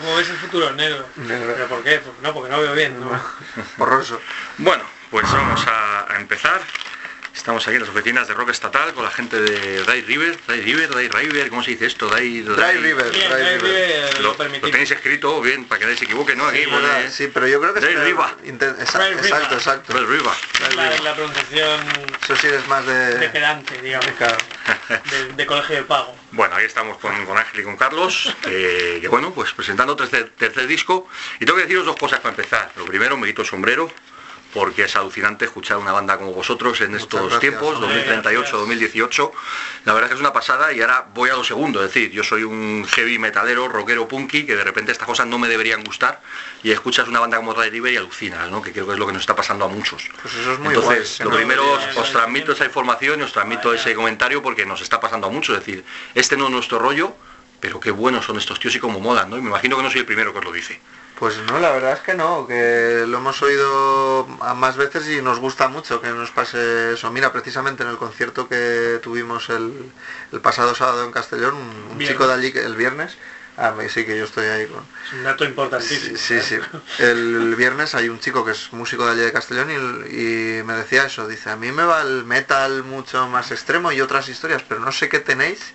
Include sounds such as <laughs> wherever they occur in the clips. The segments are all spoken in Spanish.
¿Cómo ves el futuro? Negro. Negro. ¿Pero por qué? Porque no, porque no veo bien. ¿no? <laughs> Borroso. Bueno, pues vamos a, a empezar. Estamos aquí en las oficinas de Rock Estatal con la gente de Dry River, Dry River, Dry River, ¿cómo se dice esto? Dry River. Bien, ahí River. Lo, lo tenéis escrito bien para que nadie se equivoque, ¿no? Aquí Sí. Sí, pero yo creo que Dry es River. Exacto, exacto. Dry River. Dry la, pronunciación Eso sí es más de... de pedante, digamos, de colegio de pago. Bueno, ahí estamos con, Ángel y con Carlos, que, que bueno, pues presentando tercer, tercer disco. Y tengo que deciros dos cosas para empezar. Lo primero, me quito el sombrero, porque es alucinante escuchar una banda como vosotros en Muchas estos gracias, tiempos, hombre, 2038, gracias. 2018. La verdad es que es una pasada y ahora voy a lo segundo, es decir, yo soy un heavy metalero, rockero, punky, que de repente estas cosas no me deberían gustar y escuchas una banda como Ray River y alucinas, ¿no? Que creo que es lo que nos está pasando a muchos. Pues eso es muy Entonces, guay. lo ¿no? primero os, transmito esa información y os transmito ese comentario porque nos está pasando a muchos. Es decir, este no es nuestro rollo, pero qué buenos son estos tíos y cómo molan, ¿no? Y me imagino que no soy el primero que os lo dice. Pues no, la verdad es que no, que lo hemos oído a más veces y nos gusta mucho que nos pase eso. Mira, precisamente en el concierto que tuvimos el, el pasado sábado en Castellón, un, chico de allí, el viernes, ah, sí que yo estoy ahí con... Es un dato importantísimo. Sí, sí, sí. El viernes hay un chico que es músico de allí de Castellón y, y me decía eso, dice, a mí me va el metal mucho más extremo y otras historias, pero no sé qué tenéis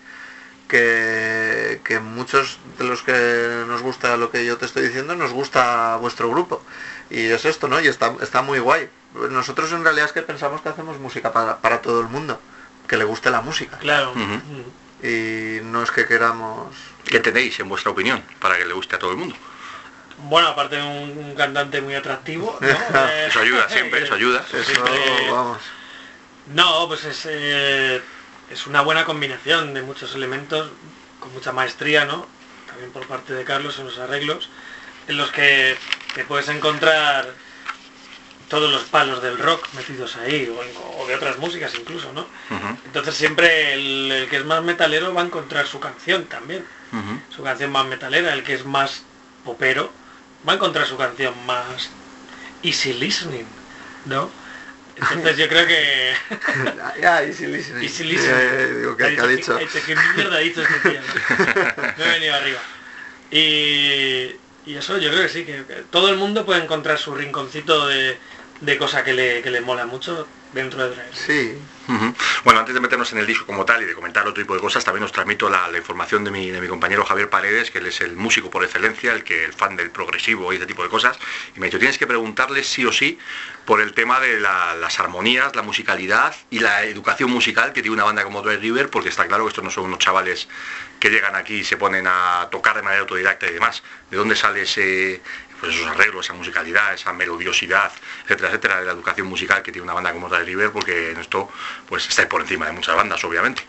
que, que muchos de los que nos gusta lo que yo te estoy diciendo nos gusta vuestro grupo. Y es esto, ¿no? Y está, está muy guay. Nosotros en realidad es que pensamos que hacemos música para, para todo el mundo, que le guste la música. Claro. Y no es que queramos... ¿Qué tenéis en vuestra opinión para que le guste a todo el mundo? Bueno, aparte de un, un cantante muy atractivo, ¿no? Eh, <laughs> Eso ayuda siempre, eso ayuda. Eso, Siempre- vamos. No, pues es, eh, es una buena combinación de muchos elementos, con mucha maestría, ¿no? También por parte de Carlos en los arreglos, en los que te puedes encontrar todos los palos del rock metidos ahí, o, de otras músicas incluso, ¿no? Entonces siempre el, el que es más metalero va a encontrar su canción también, su canción más metalera, el que es más popero va a encontrar su canción más easy listening, ¿no? Entonces yo creo que Ya, easy listening. Easy listening. Eh, digo, ¿qué, qué ha dicho? ¿Qué, qué mierda ha dicho este tío? no? <laughs> Me he venido arriba. Y, y eso yo creo que sí, que, que todo el mundo puede encontrar su rinconcito de, de cosa que le, que le mola mucho dentro de. Sí. Bueno, antes de meternos en el disco como tal y de comentar otro tipo de cosas, también os transmito la, información de mi, de mi compañero Javier Paredes, que él es el músico por excelencia, el que el fan del progresivo y ese tipo de cosas. Y me ha dicho, tienes que preguntarle sí o sí por el tema de la- las armonías, la musicalidad y la educación musical que tiene una banda como Dry River, porque está claro que estos no son unos chavales que llegan aquí y se ponen a tocar de manera autodidacta y demás. ¿De dónde sale ese, pues esos arreglos, esa musicalidad, esa melodiosidad, etcétera, etcétera, de la educación musical que tiene una banda como Dry River, porque en esto pues estáis por encima de muchas bandas, obviamente.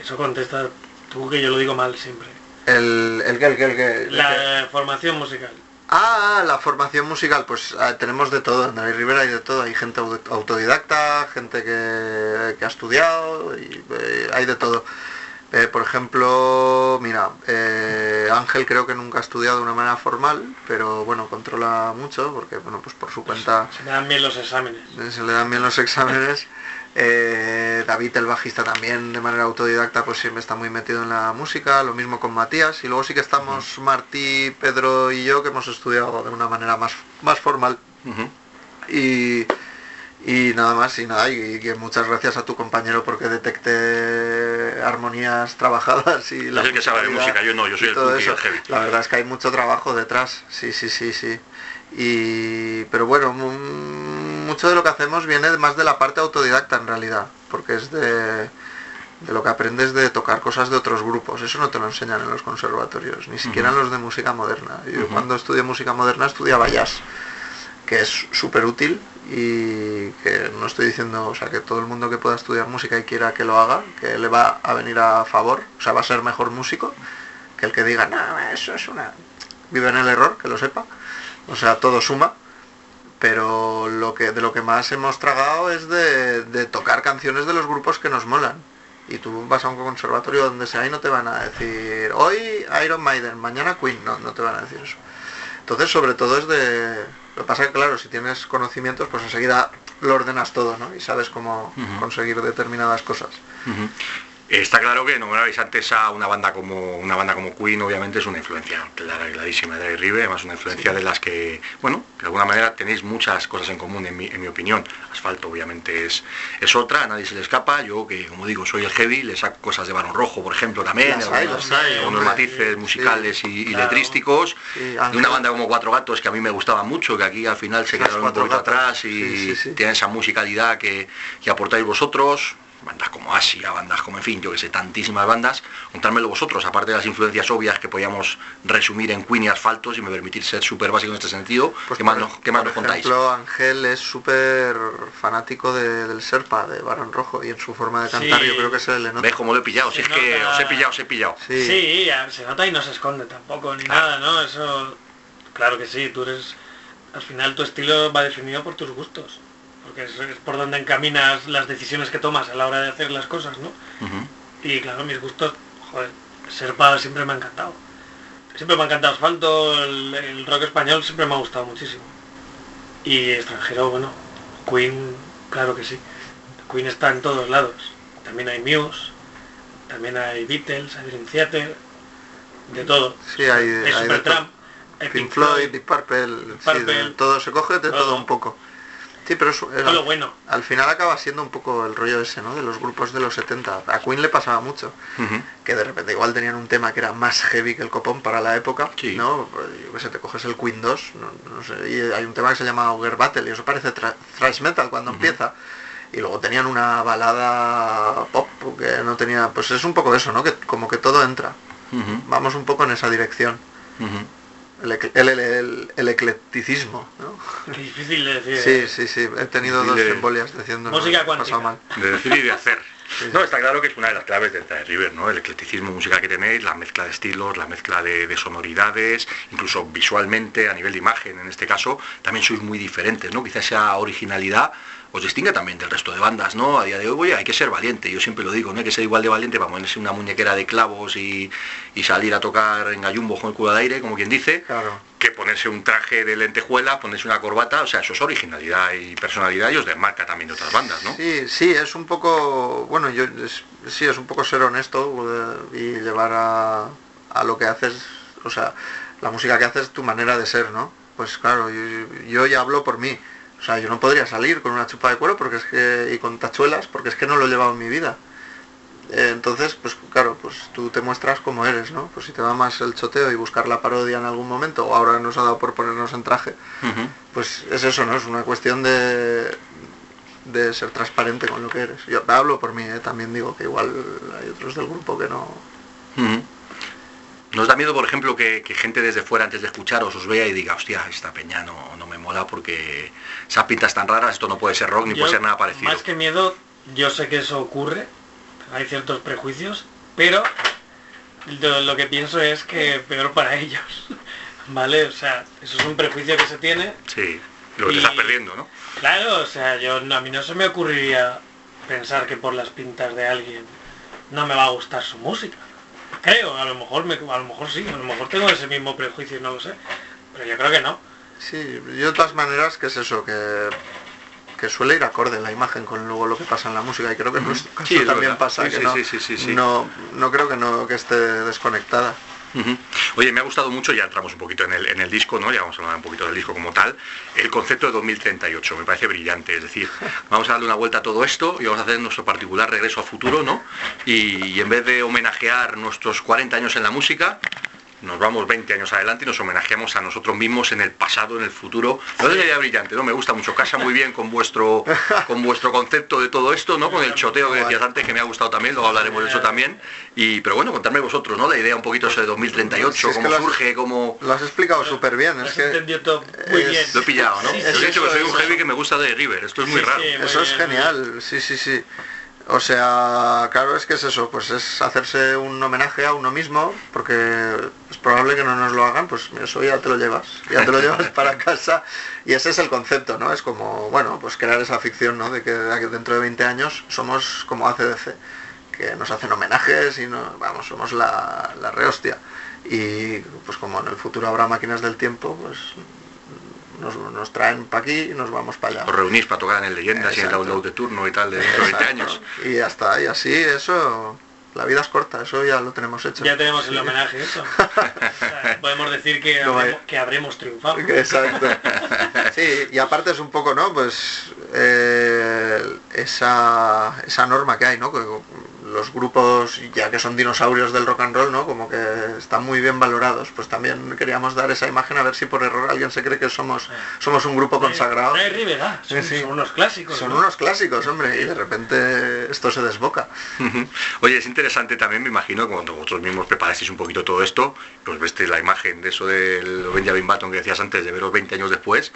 Eso contesta tú que yo lo digo mal siempre. el, el que, el que, el que... el que- La formación musical. Ah, la formación musical, pues ah, tenemos de todo, en David Rivera hay de todo, hay gente au- autodidacta, gente que, que ha estudiado, y, eh, hay de todo. Eh, por ejemplo, mira, eh, Ángel creo que nunca ha estudiado de una manera formal, pero bueno, controla mucho, porque bueno, pues por su cuenta Se me dan bien los exámenes. se le dan bien los exámenes. Eh, David, el bajista, también de manera autodidacta, pues siempre está muy metido en la música, lo mismo con Matías. Y luego sí que estamos Martí, Pedro y yo, que hemos estudiado de una manera más, más formal. Y, y nada más, y nada, y, que muchas gracias a tu compañero porque detecte armonías <laughs> trabajadas y Es el que sabe de musicalidad música, yo no, yo soy y el todo punky y el eso. heavy. La verdad es que hay mucho trabajo detrás, sí, sí, sí, sí. Y, pero bueno, mu- mucho de lo que hacemos viene más de la parte autodidacta en realidad, porque es de, de lo que aprendes de tocar cosas de otros grupos. Eso no te lo enseñan en los conservatorios, ni siquiera en los de música moderna. Yo cuando estudié música moderna estudiaba jazz, que es súper útil y que no estoy diciendo, o sea, que todo el mundo que pueda estudiar música y quiera que lo haga, que le va a venir a favor, o sea, va a ser mejor músico que el que diga, no, eso es una... vive en el error, que lo sepa. O sea, todo suma. Pero lo que, de lo que más hemos tragado es de, de tocar canciones de los grupos que nos molan. Y tú vas a un conservatorio donde sea y no te van a decir, hoy Iron Maiden, mañana Queen, no, no te van a decir eso. Entonces, sobre todo es de... Lo que pasa es que, claro, si tienes conocimientos, pues enseguida lo ordenas todo, ¿no? Y sabes cómo conseguir determinadas cosas. Está claro que nombrabais antes a una banda como una banda como Queen, obviamente es una influencia clara, clarísima de Rive, además una influencia de las que, bueno, de alguna manera tenéis muchas cosas en común en mi, en mi opinión. Asfalto obviamente es, es otra, a nadie se le escapa. Yo que como digo soy el heavy, le saco cosas de Barón Rojo, por ejemplo, también, Las hay, las hombre. matices Sí, musicales y, y claro. letrísticos. Sí, de una banda como Cuatro Gatos que a mí me gustaba mucho, que aquí al final se quedaron un poquito Gatos. atrás y Sí, sí, sí. tienen esa musicalidad que, que aportáis vosotros, bandas como Asia, bandas como, en fin, yo que sé, tantísimas bandas, contármelo vosotros, aparte de las influencias obvias que podíamos resumir en Queen y Asfalto, si me permitís ser súper básico en este sentido, Pues ¿qué más, por- nos, qué más por nos contáis? ejemplo, Ángel es súper fanático de- del Serpa, de Barón Rojo, y en su forma de cantar Sí. yo creo que se le nota. ¿Ves cómo lo he pillado? Si Se es que os he pillado, os he pillado. Sí. Se nota y no se esconde tampoco, ni Claro. nada, ¿no? Eso, claro que sí, tú eres, al final tu estilo va definido por tus gustos, porque es, es por donde encaminas las decisiones que tomas a la hora de hacer las cosas, ¿no? Y claro, mis gustos, joder, Serpa siempre me ha encantado. Siempre me ha encantado Asfalto, el, el rock español siempre me ha gustado muchísimo. Y extranjero, bueno, Queen, claro que sí. Queen está en todos lados. También hay Muse, también hay Beatles, hay Dream Theater, de todo. Sí, hay, Hay hay de Supertramp, todo. hay Pink Floyd, Deep Purple, sí, Purple. de todo se coge de todo, Todo. un poco. Sí, pero es- es- lo bueno. al final acaba siendo un poco el rollo ese, ¿no? De los grupos de los 70. A Queen le pasaba mucho, que de repente igual tenían un tema que era más heavy que el copón para la época, Sí. ¿no? Pues, Yo que sé, te coges el Queen 2, no, no sé, y hay un tema que se llama Auger Battle, y eso parece thrash metal cuando empieza. Y luego tenían una balada pop que no tenía, pues es un poco eso, ¿no? Que como que todo entra. Vamos un poco en esa dirección. El, el, el- eclecticismo, ¿no? Qué difícil de decir. Sí, ¿eh? sí, sí. He tenido dos de- embolias diciendo Música cuántica. mal. de decir y de hacer. Sí. No, está claro que es una de las claves de Inside River, ¿no? El eclecticismo musical que tenéis, la mezcla de estilos, la mezcla de, de sonoridades, incluso visualmente, a nivel de imagen, en este caso, también sois muy diferentes, ¿no? Quizás esa originalidad os distingue también del resto de bandas, ¿no? A día de hoy, oye, hay que ser valiente, yo siempre lo digo, no hay que ser igual de valiente para ponerse una muñequera de clavos y, y salir a tocar en gallumbo con el culo de aire, como quien dice, Claro. que ponerse un traje de lentejuela, ponerse una corbata, o sea, eso es originalidad y personalidad y os desmarca también de otras bandas, ¿no? Sí, sí, es un poco, bueno, yo es- sí, es un poco ser honesto y llevar a, a lo que haces, o sea, la música que haces es tu manera de ser, ¿no? Pues claro, yo, yo ya hablo por mí. O sea, yo no podría salir con una chupa de cuero porque es que, y con tachuelas porque es que no lo he llevado en mi vida. Eh, Entonces, pues claro, pues tú te muestras como eres, ¿no? Pues si te va más el choteo y buscar la parodia en algún momento, o ahora nos ha dado por ponernos en traje, pues es eso, ¿no? Es una cuestión de, de ser transparente con lo que eres. Yo hablo por mí, ¿eh? también digo que igual hay otros del grupo que no... ¿Nos da miedo, por ejemplo, que, que gente desde fuera antes de escucharos os vea y diga, hostia, esta peña no, no me mola porque esas pintas tan raras, esto no puede ser rock ni Yo, puede ser nada parecido? Más que miedo, yo sé que eso ocurre, hay ciertos prejuicios, pero lo, lo que pienso es que peor para ellos, <laughs> ¿vale? O sea, eso es un prejuicio que se tiene. Sí, lo que te Y- estás perdiendo, ¿no? Claro, o sea, yo a mí no se me ocurriría pensar que por las pintas de alguien no me va a gustar su música. Creo, a lo mejor me, a lo mejor sí, a lo mejor tengo ese mismo prejuicio y no lo sé, pero yo creo que no. Sí, yo de todas maneras, que es eso? Que, que suele ir acorde la imagen con luego lo que pasa en la música y creo que en nuestro caso Sí, también verdad. pasa, Sí, que sí, no, no, no creo que no que esté desconectada. Oye, me ha gustado mucho, ya entramos un poquito en el, en el disco, ¿no? Ya vamos a hablar un poquito del disco como tal. El concepto de 2038 me parece brillante, es decir, <laughs> vamos a darle una vuelta a todo esto y vamos a hacer nuestro particular regreso a futuro, ¿no? Y, y en vez de homenajear nuestros 40 años en la música, nos vamos 20 años adelante y nos homenajeamos a nosotros mismos en el pasado, en el futuro. No es una idea brillante, ¿no? Me gusta mucho, casa muy bien con vuestro, con vuestro concepto de todo esto, ¿no? Con el choteo que decías antes, que me ha gustado también, luego hablaremos de eso también. Y, pero bueno, contadme vosotros, ¿no? La idea un poquito eso de 2038, Si es que cómo lo has- surge, cómo... Lo has explicado súper bien, es que entendido todo muy es- bien. Lo he pillado, ¿no? Sí, Yo sí, he dicho que soy un heavy que me gusta de River, esto es muy Sí, raro. sí. eso es genial, sí, sí, sí. O sea, claro, es que es eso, pues es hacerse un homenaje a uno mismo, porque es probable que no nos lo hagan, pues eso ya te lo llevas, ya te lo <laughs> llevas para casa, y ese es el concepto, ¿no? Es como, bueno, pues crear esa ficción, ¿no? De que dentro de 20 años somos como ACDC, que nos hacen homenajes y no, vamos, somos la, la rehostia. Y pues como en el futuro habrá máquinas del tiempo, pues nos, traen para aquí y nos vamos para allá. Os reunís para tocar en leyendas y en el download de turno y tal de 20 años. Y ya está, y así eso, la vida es corta, eso ya lo tenemos hecho. Ya tenemos el homenaje eso. <laughs> podemos decir que, habremos, que habremos triunfado. Exacto. <laughs> Sí, y aparte es un poco, ¿no? Pues eh, esa, esa norma que hay, ¿no? Los grupos, ya que son dinosaurios del rock and roll, ¿no? Como que están muy bien valorados. Pues también queríamos dar esa imagen a ver si por error alguien se cree que somos, somos un grupo consagrado. son, son, unos clásicos. Son unos clásicos, hombre, y de repente esto se desboca. Oye, es interesante también, me imagino, cuando vosotros mismos preparasteis un poquito todo esto, pues veste la imagen de eso del Benjamin Button que decías antes, de veros 20 años después,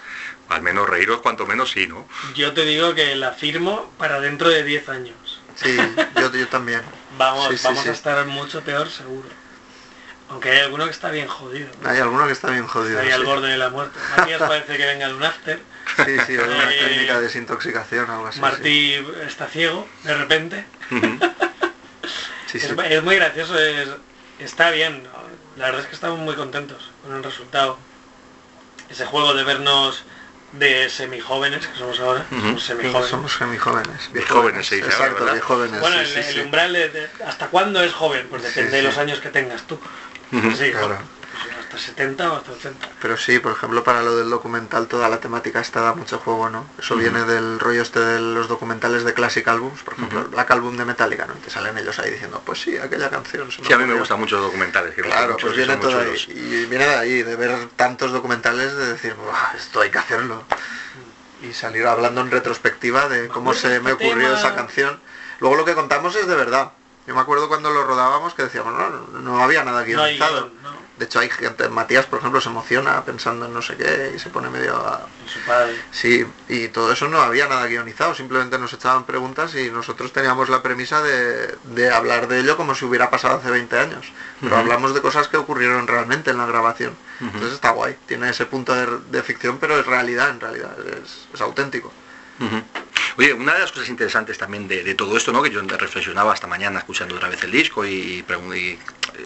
al menos reíros cuanto menos sí, ¿no? Yo te digo que la firmo para dentro de 10 años. Sí, yo, yo también. Vamos, vamos a estar mucho peor seguro. Aunque hay alguno que está bien jodido. Hay alguno que está bien jodido. Ahí al borde de la muerte. Matías <laughs> parece que venga de un after. Sí, sí, o una eh, técnica de desintoxicación o algo así. Martí está ciego, de repente. <laughs> es, muy gracioso, está bien. La verdad es que estamos muy contentos con el resultado. Ese juego de vernos de semijóvenes que somos ahora, somos semijóvenes. Somos semijóvenes. Jóvenes se dice Exacto, jóvenes. Bueno, el, umbral de, ¿hasta cuándo es joven? Pues depende de los años que tengas tú. Claro hasta 70 o hasta 80. Pero sí, por ejemplo, para lo del documental toda la temática está da mucho juego, ¿no? Eso viene del rollo este de los documentales de Classic Albums, por ejemplo, el Black Album de Metallica, ¿no? Y te salen ellos ahí diciendo, pues sí, aquella canción. sí, a mí me gustan mucho los documentales. claro, pues viene todo ahí. Y viene de ahí, de ver tantos documentales, de decir, esto hay que hacerlo. Y salir hablando en retrospectiva de cómo se me este ocurrió esa canción. Luego lo que contamos es de verdad. Yo me acuerdo cuando lo rodábamos que decíamos, no, no había nada guionizado. De hecho hay gente, Matías por ejemplo se emociona pensando en no sé qué y se pone medio a... Su padre. Sí, y todo eso no había nada guionizado, simplemente nos echaban preguntas y nosotros teníamos la premisa de, hablar de ello como si hubiera pasado hace 20 años. Pero hablamos de cosas que ocurrieron realmente en la grabación. Entonces está guay, tiene ese punto de, ficción, pero es realidad en realidad, es, auténtico. Oye, una de las cosas interesantes también de, todo esto, ¿no? que yo reflexionaba esta mañana escuchando otra vez el disco y, eh,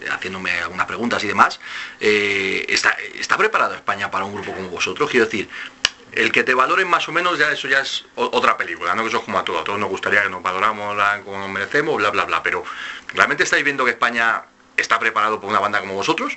haciéndome algunas preguntas y demás, eh, ¿está, ¿está preparado España para un grupo como vosotros? Quiero decir, el que te valoren más o menos ya eso ya es otra película, ¿no? Que eso es como a todos, a todos nos gustaría que nos valoramos como nos merecemos, bla bla bla, pero ¿realmente estáis viendo que España está preparado por una banda como vosotros?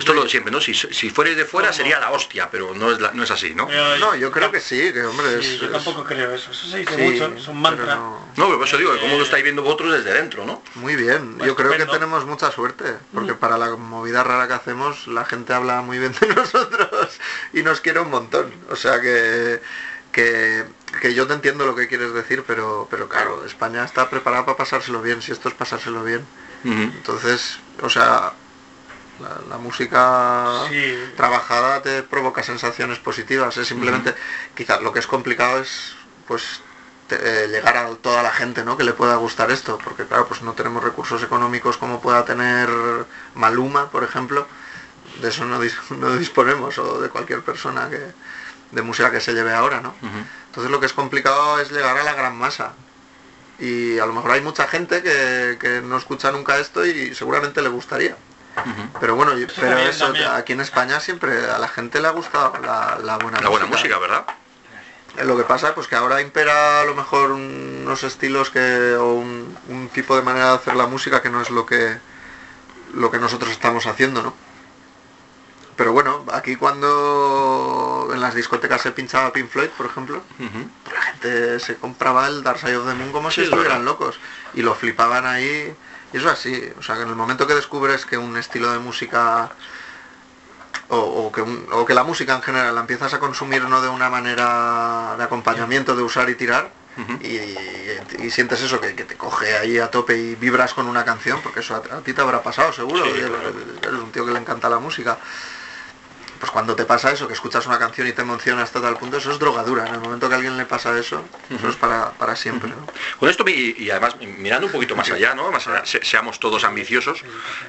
Esto lo siempre, ¿no? Si, si fuerais de fuera sería la hostia, pero no es, no es así, ¿no? no, yo creo que sí, que hombre sí, Yo tampoco creo eso, eso se dice mucho, es un mantra. No, no, pero eso digo, ¿cómo lo estáis viendo vosotros desde dentro, no? Muy bien, yo creo que tenemos mucha suerte, porque para la movida rara que hacemos la gente habla muy bien de <laughs> nosotros y nos quiere un montón. O sea que, que, que yo te entiendo lo que quieres decir, pero, pero claro, España está preparada para pasárselo bien, si esto es pasárselo bien. Entonces, o sea, la, música trabajada te provoca sensaciones positivas. Es simplemente, quizás lo que es complicado es pues eh, llegar a toda la gente ¿no? que le pueda gustar esto, porque claro, pues no tenemos recursos económicos como pueda tener Maluma, por ejemplo. De eso no, <laughs> disponemos, o de cualquier persona que, de música que se lleve ahora, ¿no? Entonces lo que es complicado es llegar a la gran masa. Y a lo mejor hay mucha gente que, que no escucha nunca esto y seguramente le gustaría. Pero bueno, pero eso, aquí en España siempre a la gente le ha gustado la, buena la buena música, ¿verdad? Eh, lo que pasa pues que ahora impera a lo mejor unos estilos que o un, tipo de manera de hacer la música que no es lo que lo que nosotros estamos haciendo, ¿no? Pero bueno, aquí cuando en las discotecas se pinchaba Pink Floyd, por ejemplo, la gente se compraba el Dark Side of the Moon como si estuvieran locos. Y lo flipaban ahí y eso es así, o sea, que en el momento que descubres que un estilo de música o, que o, que la música en general la empiezas a consumir no de una manera de acompañamiento, de usar y tirar, y, sientes eso, que, te coge ahí a tope y vibras con una canción, porque eso a, ti te habrá pasado seguro, eres un tío que le encanta la música pues cuando te pasa eso, que escuchas una canción y te emociona hasta tal punto, eso es drogadura. En el momento que a alguien le pasa eso, eso es para, para siempre. ¿no? Con esto y, y además mirando un poquito más allá, ¿no? Más allá, se- seamos todos ambiciosos,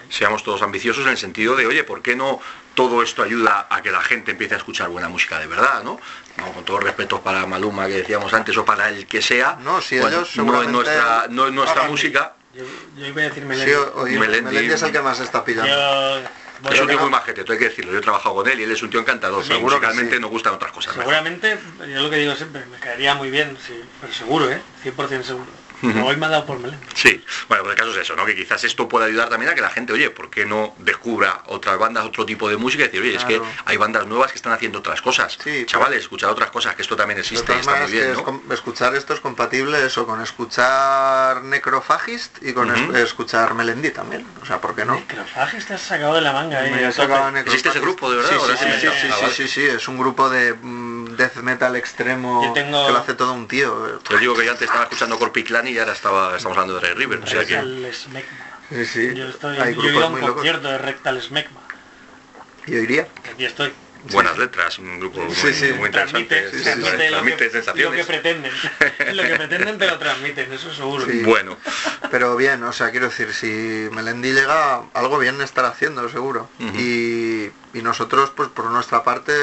seamos todos ambiciosos en el sentido de, oye, ¿por qué no todo esto ayuda a que la gente empiece a escuchar buena música de verdad, ¿no? No, con todo respeto para Maluma que decíamos antes o para el que sea. No, si bueno, ellos no es nuestra, no es nuestra hagan- música. Yo, yo iba a decir Sí, Melendi. oye, Melendi- Melendi es el que más está pillando. Yo Es un tío muy majete, tú hay que decirlo. Yo he trabajado con él y él es un tío encantador. pero Seguro que sí. nos gustan otras cosas. mejor. Seguramente, yo lo que digo siempre, me caería muy bien, sí, pero seguro, ¿eh? 100% seguro. Hoy me ha dado por Melendi. Sí, bueno, pues el caso es eso, ¿no? Que quizás esto pueda ayudar también a que la gente, oye, ¿por qué no descubra otras bandas, otro tipo de música? Y decir, oye, es que hay bandas nuevas que están haciendo otras cosas. Sí, Chavales, escuchad otras cosas, que esto también existe y está muy bien, es ¿no? escuchar esto es compatible eso con escuchar Necrofagist y con es- escuchar Melendi también. O sea, ¿por qué no? Necrofages te has sacado de la manga, ¿eh? ¿Existe ese Necrophagist. grupo de verdad? Sí, ¿O lo sí, sí, sí, Ah, sí, vale. sí, sí, es un grupo de mm, death metal extremo Yo tengo- que lo hace todo un tío. Yo digo que yo antes estaba escuchando Corpiclan y ahora estaba, estamos hablando de Red River, o sea que... Sí, sí, Yo, estoy, yo he ido a un muy locos. concierto de Rectal Smegma. Yo iría. Aquí estoy. Buenas letras, un grupo muy, Sí, sí. muy interesante. Transmite, lo, transmite que, lo sensaciones. que pretenden. <laughs> lo que pretenden te lo transmiten, eso seguro. Sí. Bueno, Pero bien, o sea, quiero decir, si Melendi llega, algo bien estará haciendo, seguro. Y, y nosotros, pues por nuestra parte,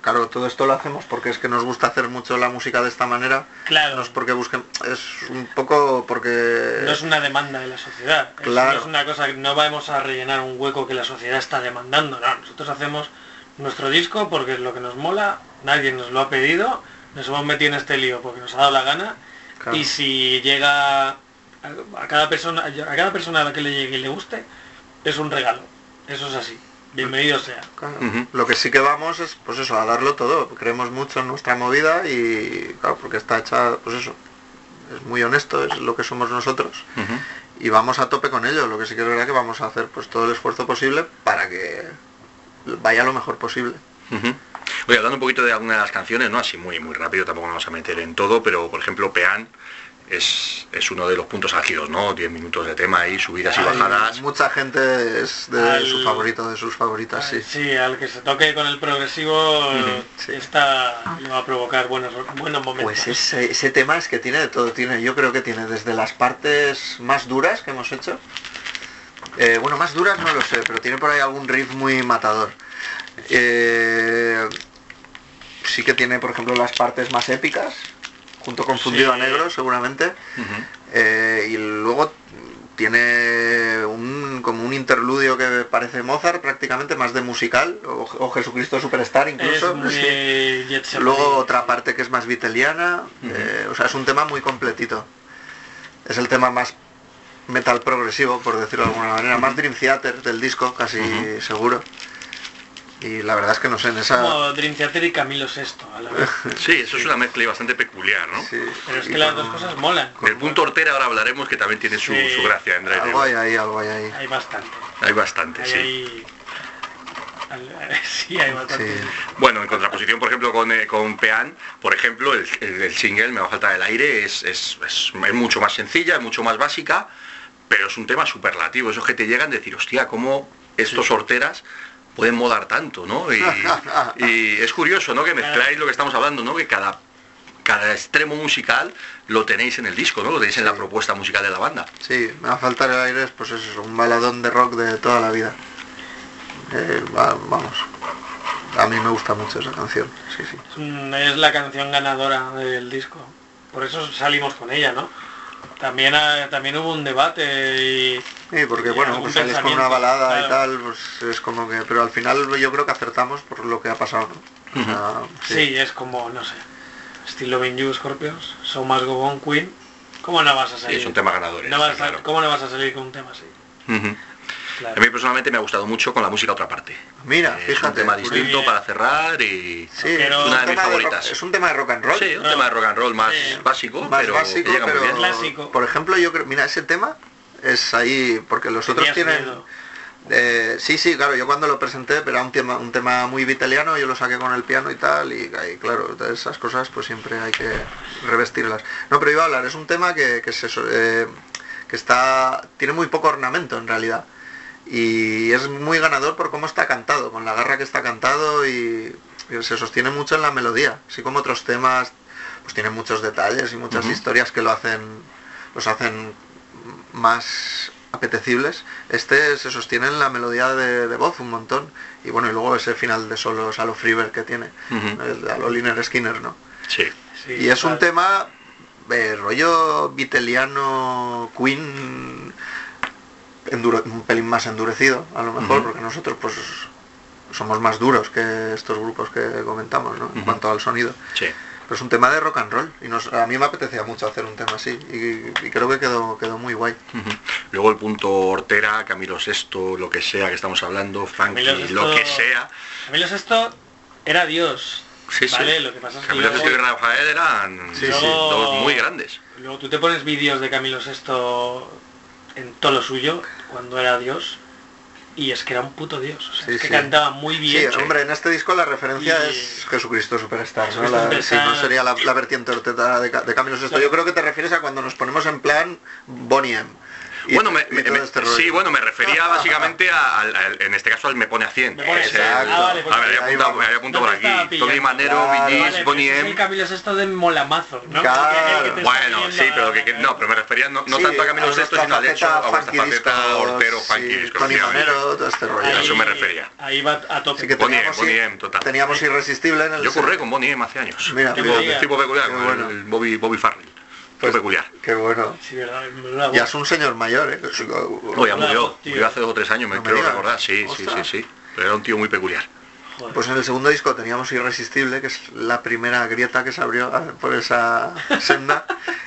claro, todo esto lo hacemos porque es que nos gusta hacer mucho la música de esta manera. Claro. No es porque busquen, es un poco porque... No es una demanda de la sociedad. Es- Claro. No es una cosa que no vamos a rellenar un hueco que la sociedad está demandando. No, nosotros hacemos nuestro disco porque es lo que nos mola, nadie nos lo ha pedido, nos hemos metido en este lío porque nos ha dado la gana. Claro. Y si llega a, a cada persona, a cada persona a la que le llegue y le guste, es un regalo. Eso es así. Bienvenido sea. Claro. Lo que sí que vamos es, pues eso, a darlo todo. Creemos mucho en nuestra movida y, claro, porque está hecha, pues eso, es muy honesto, es lo que somos nosotros. Y vamos a tope con ello. Lo que sí que es verdad que vamos a hacer pues todo el esfuerzo posible para que vaya lo mejor posible. Ujú. Oye, hablando un poquito de algunas de las canciones, ¿no? Así muy muy rápido, tampoco vamos a meter en todo, pero por ejemplo Peán es, es uno de los puntos álgidos, ¿no? 10 minutos de tema ahí, subidas y bajadas. Mucha gente es de Al- su favorito, de sus favoritas, sí. Sí, al que se toque con el progresivo sí. está le va a provocar buenos buenos momentos. Pues ese, ese tema es que tiene de todo, tiene, yo creo que tiene desde las partes más duras que hemos hecho. Eh, bueno, más duras no lo sé, pero tiene por ahí algún riff muy matador. Eh, sí que tiene, por ejemplo, las partes más épicas, junto con Fundido a. Negro, seguramente. Eh, y luego tiene un, como un interludio que parece Mozart prácticamente, más de musical, o, o Jesucristo Superstar es incluso. muy <laughs> sí. Luego otra parte que es más viteliana, eh, o sea, es un tema muy completito. Es el tema más metal progresivo, por decirlo de alguna manera, más Dream Theater del disco, casi seguro. Y la verdad es que no sé, en esa... Como Dream Theater y Camilo VI a la vez. <laughs> Sí, eso es una mezcla y bastante peculiar, ¿no? sí, Pero es y que las con- dos cosas molan. Del punto hortera ahora hablaremos que también tiene su, Sí. su gracia en Dry Algo hay ahí, algo hay ahí. Hay bastante. Hay bastante, Hay sí. ahí... al- <laughs> Sí, hay bastante. Sí. Bueno, en contraposición, por ejemplo, con, eh, con Peán, por ejemplo, el, el- el single, Me va a faltar el aire, es, es- es- es mucho más sencilla, es mucho más básica, pero es un tema superlativo. Esos que te llegan a decir, hostia, cómo estos horteras pueden modar tanto, ¿no? Y, <laughs> y es curioso, ¿no? Que mezcláis lo que estamos hablando, ¿no? Que cada, cada extremo musical lo tenéis en el disco, ¿no? Lo tenéis en la propuesta musical de la banda. Sí, me va a faltar el aire, es, pues eso, es un baladón de rock de toda la vida. Eh, va- vamos, a mí me gusta mucho esa canción, sí, sí. Es la canción ganadora del disco. Por eso salimos con ella, ¿no? También, ha- también hubo un debate y... Sí, porque Y bueno, pues sales con una balada y tal, pues es como que... Pero al final yo creo que acertamos por lo que ha pasado, ¿no? O sea, Sí. es como, no sé. Still Loving You, Scorpions, So Must Go On, Queen. ¿Cómo no vas a Sí, salir? es un tema ganador. No claro. ¿Cómo no vas a salir con un tema así? Claro. A mí personalmente me ha gustado mucho con la música otra parte. Mira, Es un fíjate. tema distinto para cerrar y... Sí, Pero- es, un Una de mis tema de rock, favoritas. es un tema de rock and roll. Sí, un No. tema de rock and roll más Sí. básico, más pero básico, que llega pero muy bien. Clásico. por ejemplo yo creo, mira ese tema es ahí porque los otros tienen, miedo. eh, sí, sí, claro, yo cuando lo presenté pero era un tema, un tema muy vitaliano, yo lo saqué con el piano y tal y, y claro, de esas cosas pues siempre hay que revestirlas. No, pero iba a hablar, es un tema que, que se, eh, que está, tiene muy poco ornamento en realidad y es muy ganador por cómo está cantado, con la garra que está cantado y, y se sostiene mucho en la melodía, así como otros temas pues tienen muchos detalles y muchas historias que lo hacen los hacen más apetecibles. Este se sostiene en la melodía de, de voz un montón y bueno, y luego ese final de solos a lo Freebird que tiene, Ujú. el de a lo Liner Skinner, ¿no? Sí. Sí, Y es un tema eh, rollo viteliano Queen endure- un pelín más endurecido, a lo mejor, porque nosotros pues somos más duros que estos grupos que comentamos, ¿no? En cuanto al sonido. Sí. Pero es un tema de rock and roll y nos, a mí me apetecía mucho hacer un tema así y, y creo que quedó, quedó muy guay. Luego el punto Hortera, Camilo Sesto, lo que sea que estamos hablando, Funky, Camilo lo que sea. Camilo Sesto era Dios. Sí, sí. Vale, lo que pasa es que Camilo y Rafael eran Sí, sí. dos muy grandes. Luego tú te pones vídeos de Camilo Sesto en todo lo suyo, cuando era Dios, y es que era un puto Dios. O sea, Sí, es que sí. cantaba muy Sí, bien. hombre, en este disco la referencia Y- es Jesucristo Superstar, ¿no? Jesucristo La- Superstar. sí, no sería la, la vertiente de, de Camilo Sesto. Yo creo que te refieres a cuando nos ponemos en plan Bonnie M. Y- bueno, me, este sí, bueno, me refería básicamente a- al, al- en este caso al Me Pone a 100. Me Pone a Ese- 100. Ah, vale, pues a ver, había apuntado, me había apuntado No por aquí. Tony Manero, Claro. Vinis, Vale, pero Bonnie M. Camilo Sesto de Molamazo, ¿no? Claro. Bueno, sí, pero que, que- no, pero me refería no, no Sí, tanto a Camilo nuestra sino al hecho a vuestra faceta sí, funky, Tony. Manero, todo este rollo. A eso me Ahí- refería. Ahí va a tope. Así que Bonnie teníamos, M, Bonnie M, total. teníamos Irresistible en el Yo curré con Bonnie M hace años. Mira, tipo, peculiar, el Bobby, Bobby Farrell. Pues- Qué peculiar. Qué bueno. Sí, verdad, verdad, Ya es un señor mayor, ¿eh? No, ya murió. tío. Murió hace dos o tres años, me creo recordar. Sí, sí, sí, sí. Pero era un tío muy peculiar. Joder. Pues en el segundo disco teníamos Irresistible, que es la primera grieta que se abrió ah, por esa <laughs> senda,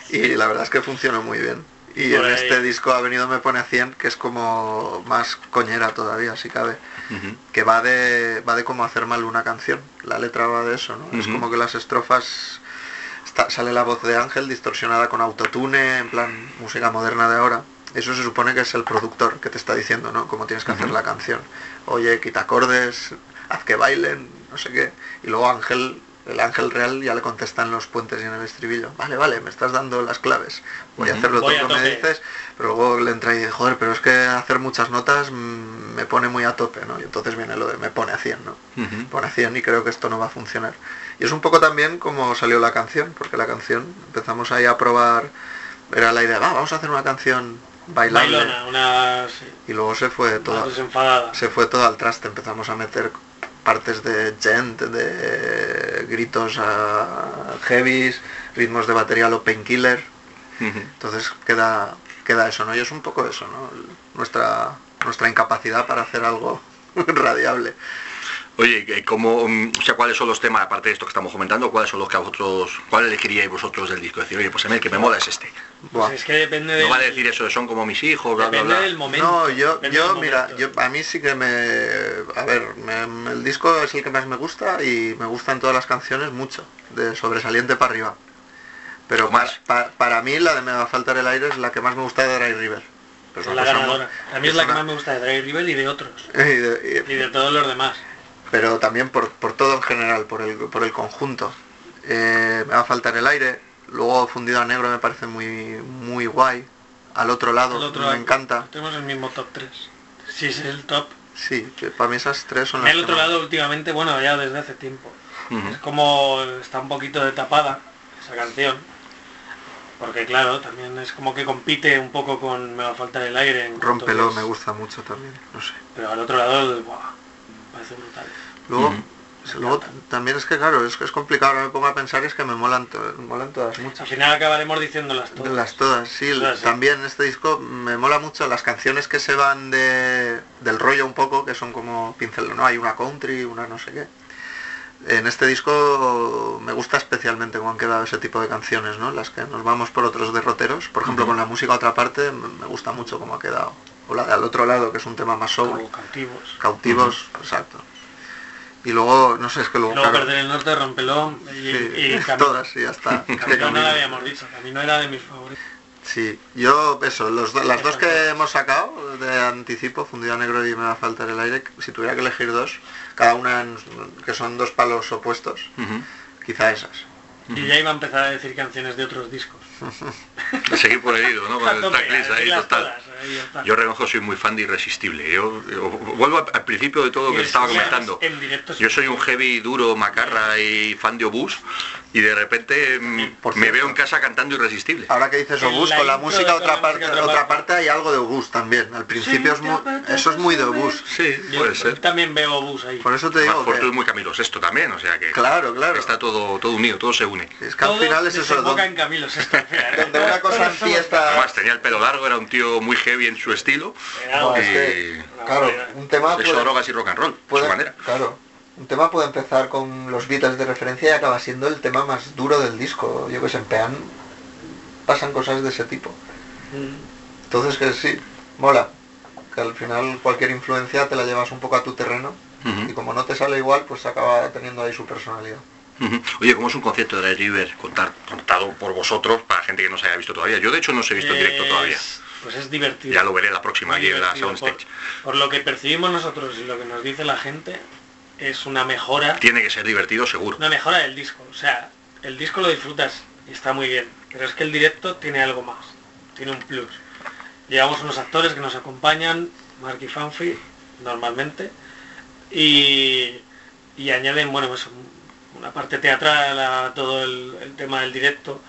y la verdad es que funcionó muy bien. Y Por en ahí. este disco ha venido Me Pone a 100, que es como más coñera todavía, si cabe, que va de, va de cómo hacer mal una canción. La letra va de eso, ¿no? Es como que las estrofas... está- sale la voz de Ángel distorsionada con autotune, en plan música moderna de ahora. Eso se supone que es el productor que te está diciendo, ¿no? Cómo tienes que hacer la canción. Oye, quita acordes, haz que bailen, no sé qué. Y luego Ángel, el Ángel real ya le contesta en los puentes y en el estribillo. Vale, vale, me estás dando las claves. Voy a hacerlo todo lo que me dices. Pero luego le entra y dice, joder, pero es que hacer muchas notas me pone muy a tope, ¿no? Y entonces viene lo de me pone a 100, ¿no? Pone a 100 y creo que esto no va a funcionar. Y es un poco también como salió la canción, porque la canción empezamos ahí a probar, era la idea, va, vamos a hacer una canción bailable. Bailona, una... sí, Y luego se fue desenfadada. se fue todo al traste, empezamos a meter partes de gent, de gritos a heavies, ritmos de batería a lo painkiller, entonces queda queda eso, ¿no? Y es un poco eso, ¿no? Nuestra nuestra incapacidad para hacer algo <laughs> radiable. Oye, ¿cómo, mm, o sea, ¿cuáles son los temas, aparte de esto que estamos comentando, cuáles son los que a vosotros, cuál elegiríais vosotros del disco? Decir, oye, pues a mí el que me mola es este. Pues es que depende del... No vale decir eso son como mis hijos, bla, bla, Depende bla. del momento. No, yo, yo del mira, yo, a mí sí que me... A ver, me- el disco es el que más me gusta y me gustan todas las canciones mucho, de sobresaliente para arriba. Pero ¿O más? pa- pa- para mí la de Me va a faltar el aire es la que más me gusta de Dry River. Pero Es una la ganadora. muy- A mí es la que más me gusta de Dry River y de otros. <laughs> y de- y- Y de todos los demás. Pero también por, por todo en general, por el, por el conjunto. Eh, me va a faltar el aire, luego fundido a negro me parece muy, muy guay. Al otro lado El otro me encanta. Tenemos el mismo top 3. Si es el top. Sí, que para mí esas tres son las El otro más- lado últimamente, bueno, ya desde hace tiempo. Es como está un poquito de tapada esa canción. Porque claro, también es como que compite un poco con Me va a faltar el aire. en que me gusta mucho también, no sé. Pero al otro lado, buah, me parece brutal. Luego, luego también es que claro, es que es complicado, ahora me pongo a pensar y es que me molan, to- me molan todas Al muchas. final acabaremos diciéndolas todas. Las todas, sí, Todas, sí. también este disco me mola mucho las canciones que se van de, del rollo un poco, que son como pincel, ¿no? Hay una country, una no sé qué. En este disco me gusta especialmente cómo han quedado ese tipo de canciones, ¿no? Las que nos vamos por otros derroteros. Por ejemplo, con la música a otra parte me me gusta mucho cómo ha quedado. O la de al otro lado, que es un tema más soul. Como cautivos. Cautivos, exacto. Y luego, no sé, es que luego... Luego claro, Perder el Norte, Rompeló y, sí, y <laughs> Camino. todas, y ya está. <laughs> Camino no la habíamos dicho, Camino era de mis favoritos. Sí, yo, eso, los do- las dos que hemos sacado de anticipo, Fundido a Negro y Me va a faltar el aire, si tuviera que elegir dos, cada una en- que son dos palos opuestos, quizá esas. Y ya iba a empezar a decir canciones de otros discos. <laughs> Seguir por hilo, ¿no? Con el tracklist ahí total. todas. Yo reconozco soy muy fan de Irresistible. Yo, yo vuelvo al principio de todo lo que es- estaba comentando. Yo soy un heavy duro, macarra y fan de Obús y de repente Por me veo en casa cantando Irresistible. Ahora que dices Obús, con la música otra parte, otra otra parte. parte hay algo de Obús también. Al principio es muy, eso es muy de Obús. Sí, Yo puede ser. también veo bus ahí. Por eso te Además, digo es que, muy Camilo Sesto también, o sea que claro, claro. está todo, todo unido, todo se une. Es que al final es eso. Donde, en Camilo <laughs> donde una cosa empieza. Además tenía el pelo largo, era un tío muy heavy en su estilo. No, es que, claro, un tema puede, drogas y rock and roll, puede- su manera. claro, un tema puede empezar con los Beatles de referencia y acaba siendo el tema más duro del disco. Yo que sé, en Pean pasan cosas de ese tipo. Mm. Entonces que sí, mola. Que al final cualquier influencia te la llevas un poco a tu terreno y como no te sale igual, pues acaba teniendo ahí su personalidad. Oye, ¿cómo es un concierto de Dry River contar, contado por vosotros para gente que no se haya visto todavía? Yo de hecho no os he visto en directo Es- todavía. Pues es divertido. Ya lo veré la próxima allí en la divertido. Soundstage. Por, por lo que percibimos nosotros y lo que nos dice la gente, es una mejora, Tiene que ser divertido seguro. una mejora del disco. O sea, el disco lo disfrutas y está muy bien, pero es que el directo tiene algo más, tiene un plus. Llevamos unos actores que nos acompañan, Mark y Fanfi, normalmente, y, y añaden, bueno, pues una parte teatral a todo el, el tema del directo.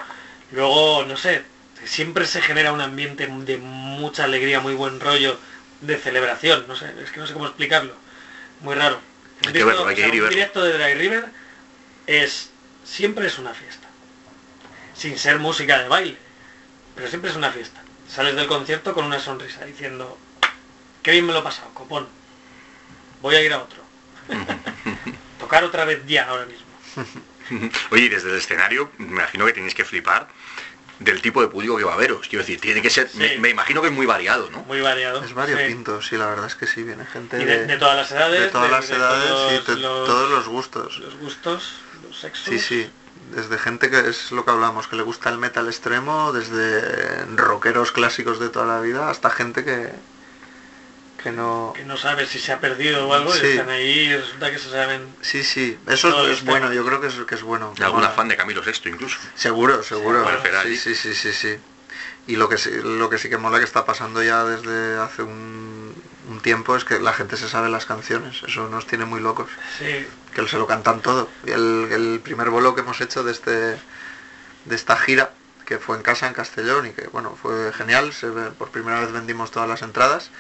Luego, no sé, siempre se genera un ambiente de mucha alegría, muy buen rollo, de celebración, no sé, es que no sé cómo explicarlo. Muy raro. Un Hay que verlo, hay o que sea, ir y un directo de Dry River es siempre es una fiesta. Sin ser música de baile, pero siempre es una fiesta. Sales del concierto con una sonrisa diciendo, qué bien me lo he pasado, copón. Voy a ir a otro. <laughs> Tocar otra vez ya ahora mismo. Oye, y desde el escenario, me imagino que tenéis que flipar del tipo de público que va a veros. Quiero decir, tiene que ser, Sí. me, me imagino que es muy variado, ¿no? Muy variado. Es sí. variopinto, sí, la verdad es que sí, viene gente Y de, de todas las edades. de todas las de edades todos y de los, todos los gustos. los gustos, los sexos. Sí, sí. Desde gente que es lo que hablamos, que le gusta el metal extremo, desde rockeros clásicos de toda la vida, hasta gente que, que no... Que no sabes si se ha perdido o algo Sí. y están ahí y resulta que se saben. Sí, sí, eso es, bueno, yo creo que es, que es bueno. que Algún fan de Camilo Sexto incluso. Seguro, seguro. bueno, sí, sí, sí, sí, sí. Y lo que sí, lo que sí que mola que está pasando ya desde hace un, un tiempo es que la gente se sabe las canciones. Eso nos tiene muy locos. Sí, Que se lo cantan todo. Y el, el primer bolo que hemos hecho de este de esta gira, que fue en casa en Castellón y que bueno, fue genial. Se ve- por primera vez vendimos todas las entradas.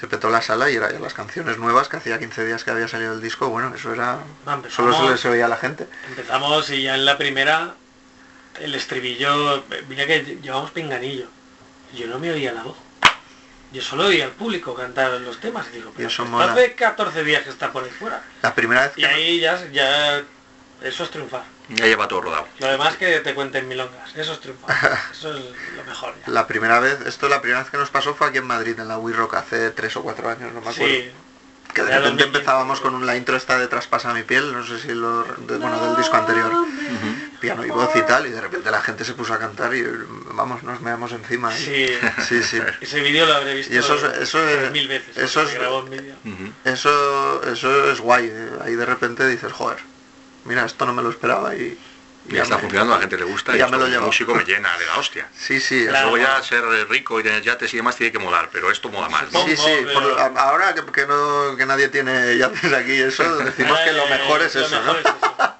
Se petó la sala y era ya las canciones nuevas que hacía 15 días que había salido el disco. Bueno, eso era. Empezamos. Solo se les oía a la gente. empezamos y ya en la primera el estribillo, mira que llevamos pinganillo. Yo no me oía la voz. Yo solo oía al público cantar los temas y digo, pero eso mola. hace 14 días que está por ahí fuera. La primera vez que Y ahí ya, ya eso es triunfar. Ya lleva todo rodado. Lo demás que te cuenten milongas, eso es triunfar. <laughs> Eso es lo mejor ya. La primera vez, esto la primera vez que nos pasó fue aquí en Madrid, en la We Rock, hace tres o cuatro años, no me acuerdo. Sí, que de repente 2015, empezábamos con un, la intro esta de Traspasa mi piel, no sé si lo, de- bueno, del disco anterior, piano y voz y tal, y de repente la gente se puso a cantar y vamos, nos meamos encima. ¿eh? sí. <laughs> sí, sí. Ese vídeo lo habré visto Y eso es- eso es- mil veces. eso es- grabó vídeo. Ujú. Eso, eso es guay, eh. ahí de repente dices, joder, mira, esto no me lo esperaba y... Y ya está me- funcionando, a la gente le gusta y ya esto me lo llevo. músico me llena de la <laughs> hostia. Sí, sí, Claro. Luego ya ser rico y tener yates y demás tiene que molar, pero esto mola más. Supongo. Sí, sí, por a- ahora que, que no, que nadie tiene yates aquí, eso, <laughs> decimos que lo Eh, mejor es lo eso, mejor ¿no? es eso. <laughs>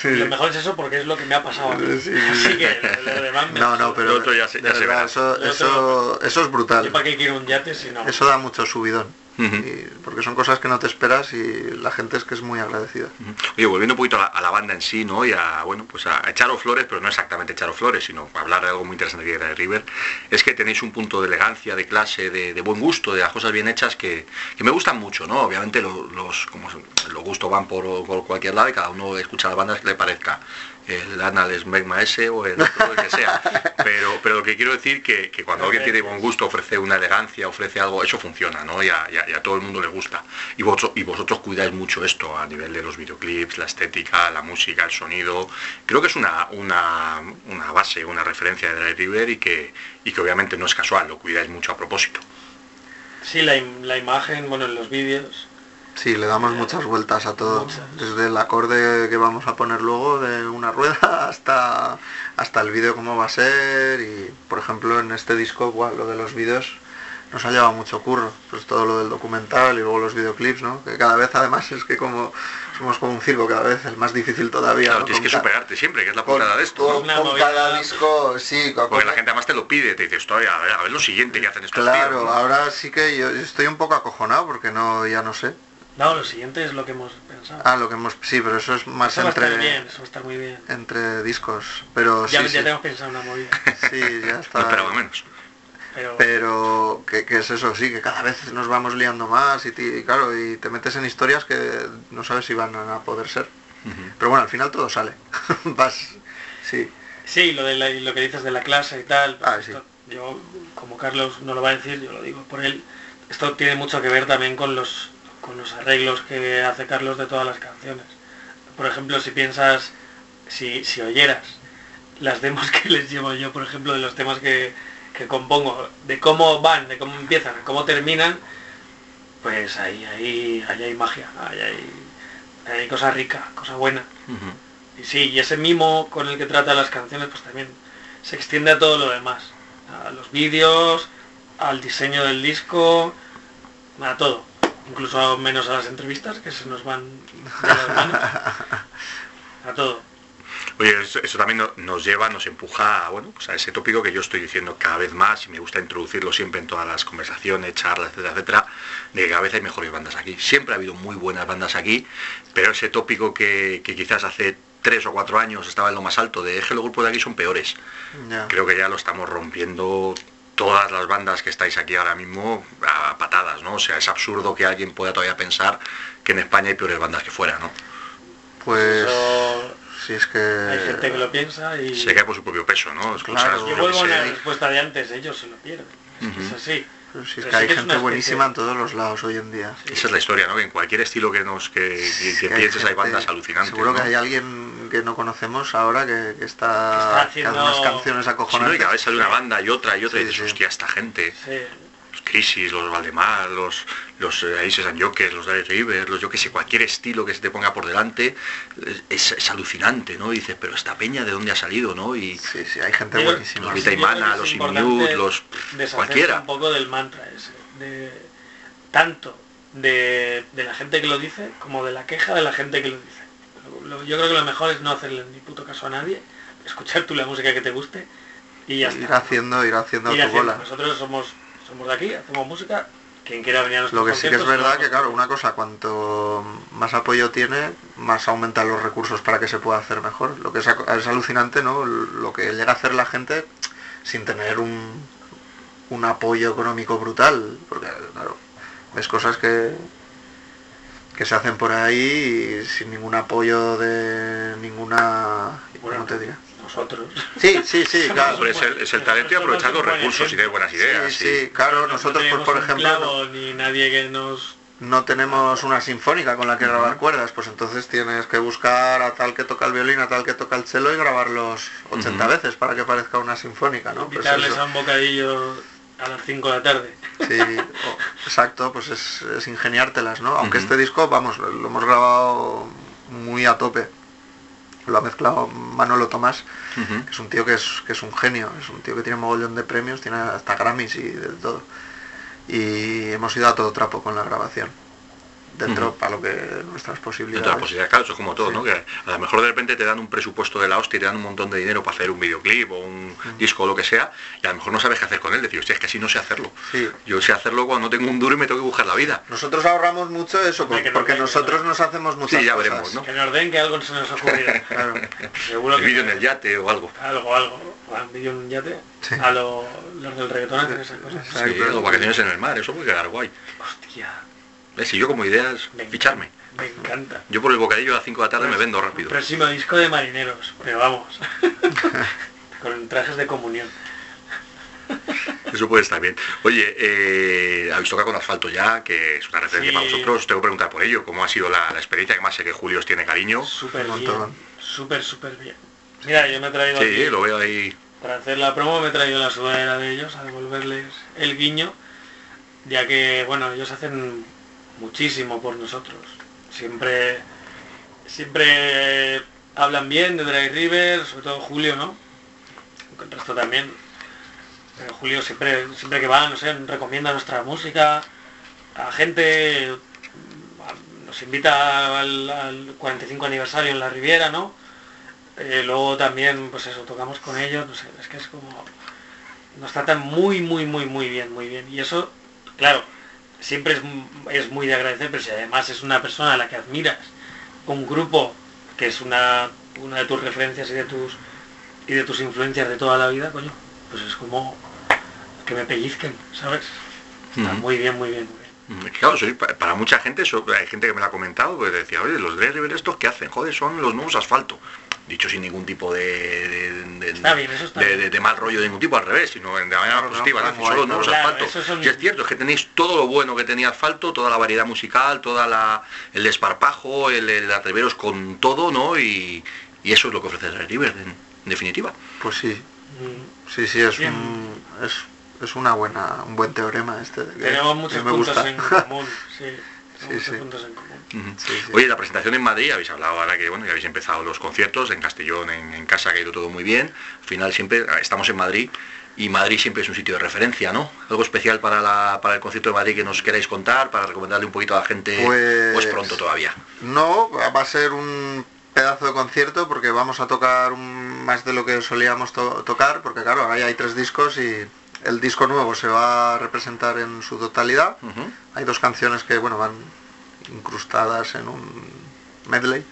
Sí, Lo mejor es eso porque es lo que me ha pasado a mí. Sí, sí, sí. Así que lo demás me No, no, pero Lo otro ya se- de ya se verdad, verá. eso, Lo eso, eso es brutal. Yo para qué quiero un yate si no. Eso da mucho subidón. Y- porque son cosas que no te esperas y la gente es que es muy agradecida. Oye, volviendo un poquito a la, a la banda en sí, ¿no? Y a, bueno, pues a echaros flores, pero no exactamente echaros flores, sino hablar de algo muy interesante que de River, es que tenéis un punto de elegancia, de clase, de, de buen gusto, de las cosas bien hechas que, que me gustan mucho, ¿no? Obviamente lo- los, como los gustos van por, por cualquier lado y cada uno escucha las bandas que le parezca. El Anal Smegma ese o el otro, el que sea. <laughs> Pero, pero lo que quiero decir que, que cuando alguien tiene buen gusto, ofrece una elegancia, ofrece algo, eso funciona, ¿no? Y a, y a- y a todo el mundo le gusta. Y vosotros, y vosotros cuidáis mucho esto a nivel de los videoclips, la estética, la música, el sonido. Creo que es una, una, una base, una referencia de Dry River y que, y que obviamente no es casual, lo cuidáis mucho a propósito. Sí, la, im- la imagen, bueno, en los vídeos, Sí, le damos muchas vueltas a todo. Muchas. Desde el acorde que vamos a poner luego de una rueda <laughs> hasta, hasta el vídeo cómo va a ser. Y por ejemplo en este disco, guau, lo de los vídeos nos ha llevado mucho curro. Pues todo lo del documental y luego los videoclips, ¿no? Que cada vez además es que como somos como un circo cada vez, el más difícil todavía. Claro, ¿no? tienes que Con superarte siempre, que es la putada de esto. con- cada disco, sí, con- Porque la gente además te lo pide, te dice, estoy, a ver, a ver lo siguiente que hacen estos Claro, tíos, ¿no? ahora sí que yo estoy un poco acojonado porque no, ya no sé. No, lo siguiente es lo que hemos pensado. Ah, lo que hemos, sí, pero eso es más eso va a estar entre, bien, eso va a estar muy bien. entre discos. Pero ya, sí, ya sí, tenemos pensado una movida. <laughs> sí, ya No está. esperaba menos. Pero, Pero que, que es eso, sí, que cada vez nos vamos liando más y, claro, y te metes en historias que no sabes si van a poder ser. Pero bueno, al final todo sale. <laughs> Vas, sí, sí, lo, de la- lo que dices de la clase y tal. pues Ah, esto- Yo, como Carlos no lo va a decir, yo lo digo por él. Esto tiene mucho que ver también con los, con los arreglos que hace Carlos de todas las canciones. Por ejemplo, si piensas, si, si oyeras las demos <laughs> que les llevo yo, por ejemplo, de los temas que, que compongo, de cómo van, de cómo empiezan, de cómo terminan, pues ahí, ahí, ahí hay magia, ahí hay, ahí hay cosa rica, cosa buena. Y sí, y ese mimo con el que trata las canciones, pues también se extiende a todo lo demás. A los vídeos, al diseño del disco, a todo. Incluso menos a las entrevistas, que se nos van de las manos. A todo. Oye, eso, eso también no- nos lleva, nos empuja a, bueno, pues a ese tópico que yo estoy diciendo cada vez más y me gusta introducirlo siempre en todas las conversaciones, charlas, etcétera, etcétera, de que cada vez hay mejores bandas aquí. Siempre ha habido muy buenas bandas aquí, pero ese tópico que, que quizás hace tres o cuatro años estaba en lo más alto de es que los grupos de aquí son peores. Creo que ya lo estamos rompiendo todas las bandas que estáis aquí ahora mismo a patadas, ¿no? O sea, es absurdo que alguien pueda todavía pensar que en España hay peores bandas que fuera, ¿no? Pues Eso sí es que... hay gente que lo piensa y... Se cae por su propio peso, ¿no? Escuchas Claro. Yo vuelvo a la respuesta de antes, ellos se lo pierden. Ujú. Es así. Pero si es que sí hay que es gente buenísima en todos los lados hoy en día. Sí. Esa es la historia, ¿no? En cualquier estilo que nos que, que- hay pienses hay gente- bandas alucinantes. Seguro que hay alguien que no conocemos ahora que, que está, que haciendo- hace unas canciones Sí, ¿no? acojonantes. Y cada vez sale una banda y otra y otra y Sí, dices, sí. hostia, esta gente. Sí. Los Crisis, los Valdemar, los, los eh, Aces and Jokers, los Dire Rivers, los yo que sé, cualquier estilo que se te ponga por delante es, es alucinante, ¿no? Y dices, pero esta peña de dónde ha salido, ¿no? Y Sí, sí, hay gente Yo- buenísima. los Sí, Vita y yo creo que Mana, es los Immute, los cualquiera. un poco del mantra ese, de tanto de, de la gente que lo dice como de la queja de la gente que lo dice. Lo- yo creo que lo mejor es no hacerle ni puto caso a nadie, escuchar tú la música que te guste y ya ir está. haciendo, ir haciendo Ir tu haciendo. bola. Nosotros somos, somos de aquí, hacemos música, quien quiera venir a nuestros Lo que sí que es verdad que, claro, una cosa, cuanto más apoyo tiene, más aumentan los recursos para que se pueda hacer mejor. Lo que es, es alucinante, ¿no? Lo que llega a hacer la gente sin tener un, un apoyo económico brutal. Porque, claro, ves cosas que, que se hacen por ahí y sin ningún apoyo de ninguna... ¿Cómo Bueno, te diría? Nosotros. Sí, sí, sí, <laughs> claro. Hombre, es el, es el talento y aprovechar los recursos y de buenas ideas. Sí, sí, claro, No nosotros, pues, por un ejemplo... no- ni nadie que nos no tenemos una sinfónica con la que grabar cuerdas, pues entonces tienes que buscar a tal que toca el violín, a tal que toca el cello y grabarlos 80 Ujú. veces para que parezca una sinfónica, ¿no? Pues invitarles eso. a un bocadillo a las 5 de la tarde. Sí, exacto, pues es, es ingeniártelas, ¿no? Aunque este disco, vamos, lo hemos grabado muy a tope. Lo ha mezclado Manolo Tomás, que es un tío que es, que es un genio, es un tío que tiene mogollón de premios, tiene hasta Grammys y de todo. Y hemos ido a todo trapo con la grabación. Dentro, para lo que nuestras De posibilidades. todas las posibilidades, claro, eso es como todo, Sí. ¿no? Que a lo mejor de repente te dan un presupuesto de la hostia y te dan un montón de dinero para hacer un videoclip o un disco o lo que sea, y a lo mejor no sabes qué hacer con él. Decir, hostia, es que así no sé hacerlo. Sí. Yo sé hacerlo cuando tengo un duro y me tengo que buscar la vida. Nosotros ahorramos mucho eso, porque nos nosotros nos hacemos muchas Sí, ya cosas. veremos, ¿no? Que nos den que algo se nos ocurrirá. <laughs> Claro. Seguro El que vídeo en el yate o algo. algo, algo. Un vídeo en un yate. Sí. A lo- los del reggaetón hacen esas cosas. Sí, o vacaciones en el mar, eso puede quedar guay. Hostia, Si yo como ideas, me ficharme. Me encanta. Yo por el bocadillo a las 5 de la tarde me vendo rápido. Próximo disco de marineros, pero vamos. <laughs> Con trajes de comunión. Eso puede estar bien. Oye, eh, habéis tocado con asfalto ya, que es una referencia Sí. para vosotros. Tengo que preguntar por ello, cómo ha sido la, la experiencia, que más sé que Julio os tiene cariño. Súper bien. Súper, súper bien. Mira, yo me he traído Sí, aquí, lo veo ahí. para hacer la promo, me he traído la sudadera de ellos a devolverles el guiño, ya que, bueno, ellos hacen muchísimo por nosotros. Siempre, siempre hablan bien de Dry River, sobre todo Julio, ¿no? El resto también. Pero Julio siempre, siempre que va, no sé, recomienda nuestra música a gente, nos invita al, al 45 aniversario en la Riviera, ¿no? Eh, luego también, pues eso, tocamos con ellos, no sé, es que es como... Nos tratan muy, muy, muy, muy bien, muy bien. Y eso, claro, siempre es, es muy de agradecer, pero si además es una persona a la que admiras, un grupo que es una, una de tus referencias y de tus y de tus influencias de toda la vida, coño, pues es como que me pellizquen, ¿sabes? Está muy bien, muy bien, muy bien. Mm, Claro, para mucha gente, eso, hay gente que me lo ha comentado, pues decía, oye, los Dry River estos que hacen, joder, son los nuevos asfalto. Dicho sin ningún tipo de, de, de- Está bien, eso está de- bien. de- de mal rollo de ningún tipo, al revés, sino de manera Claro, positiva, no, ¿no? guay, nuevos claro, asfalto. esos son- Y es cierto, es que tenéis todo lo bueno que tenía asfalto, toda la variedad musical, toda la, el desparpajo, el, el atreveros con todo, ¿no? Y, y eso es lo que ofrece Dry River, en, en definitiva. Pues sí, Mm, sí, sí, es un, es, es una buena, un buen teorema este. que- Tenemos que muchos me puntos gusta. en común, sí. Tenemos Sí, muchos sí. puntos en común. Ujú. Sí, sí. Oye, la presentación en Madrid, habéis hablado ahora que bueno, ya habéis empezado los conciertos, en Castellón, en, en casa, que ha ido todo muy bien. Al final siempre estamos en Madrid y Madrid siempre es un sitio de referencia, ¿no? Algo especial para, la, para el concierto de Madrid que nos queráis contar, para recomendarle un poquito a la gente, Pues- o es pronto todavía. No, va a ser un pedazo de concierto porque vamos a tocar un- más de lo que solíamos to- tocar, porque claro, ahora ya hay tres discos y el disco nuevo se va a representar en su totalidad. Hay dos canciones que bueno van incrustadas en un medley